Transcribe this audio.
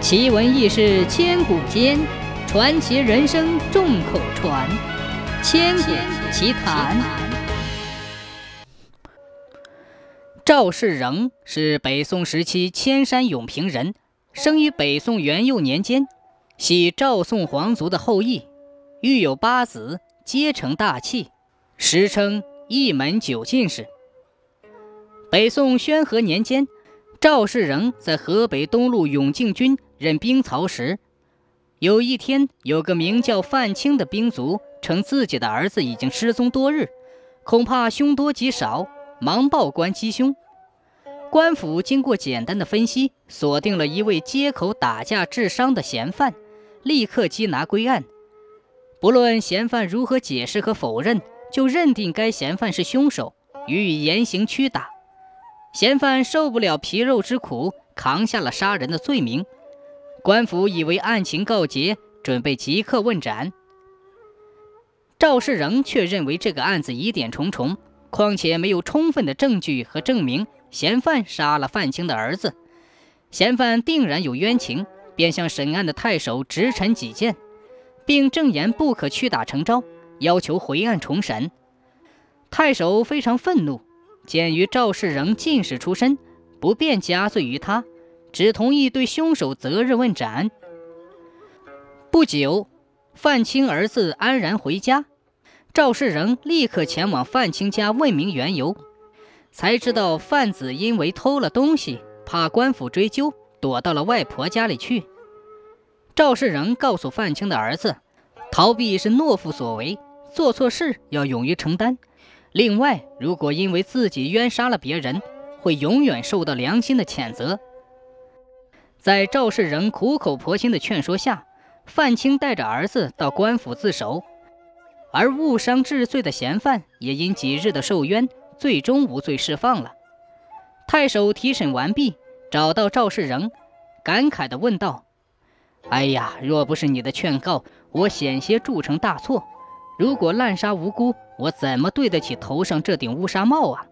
奇闻异事千古间，传奇人生众口传。千古奇谈。赵世仍是北宋时期千山永平人，生于北宋元佑年间，系赵宋皇族的后裔，育有八子，皆成大器，时称一门九进士。北宋宣和年间，赵世仁在河北东路永靖军。任兵曹时，有一天，有个名叫范清的兵卒称自己的儿子已经失踪多日，恐怕凶多吉少，忙报官缉凶。官府经过简单的分析，锁定了一位街口打架致伤的嫌犯，立刻缉拿归案。不论嫌犯如何解释和否认，就认定该嫌犯是凶手，予以严刑驱打。嫌犯受不了皮肉之苦，扛下了杀人的罪名。官府以为案情告结，准备即刻问斩。赵世仍却认为这个案子疑点重重，况且没有充分的证据和证明嫌犯杀了范青的儿子，嫌犯定然有冤情，便向审案的太守直陈己见，并正言不可屈打成招，要求回案重审。太守非常愤怒，鉴于赵世仁进士出身，不便加罪于他。只同意对凶手择日问斩。不久，范青儿子安然回家，赵世仁立刻前往范青家问明缘由，才知道范子因为偷了东西，怕官府追究，躲到了外婆家里去。赵世仁告诉范青的儿子，逃避是懦夫所为，做错事要勇于承担。另外，如果因为自己冤杀了别人，会永远受到良心的谴责。在赵世仁苦口婆心的劝说下，范青带着儿子到官府自首，而误伤治罪的嫌犯也因几日的受冤，最终无罪释放了。太守提审完毕，找到赵世仁，感慨地问道：“哎呀，若不是你的劝告，我险些铸成大错。如果滥杀无辜，我怎么对得起头上这顶乌纱帽啊？”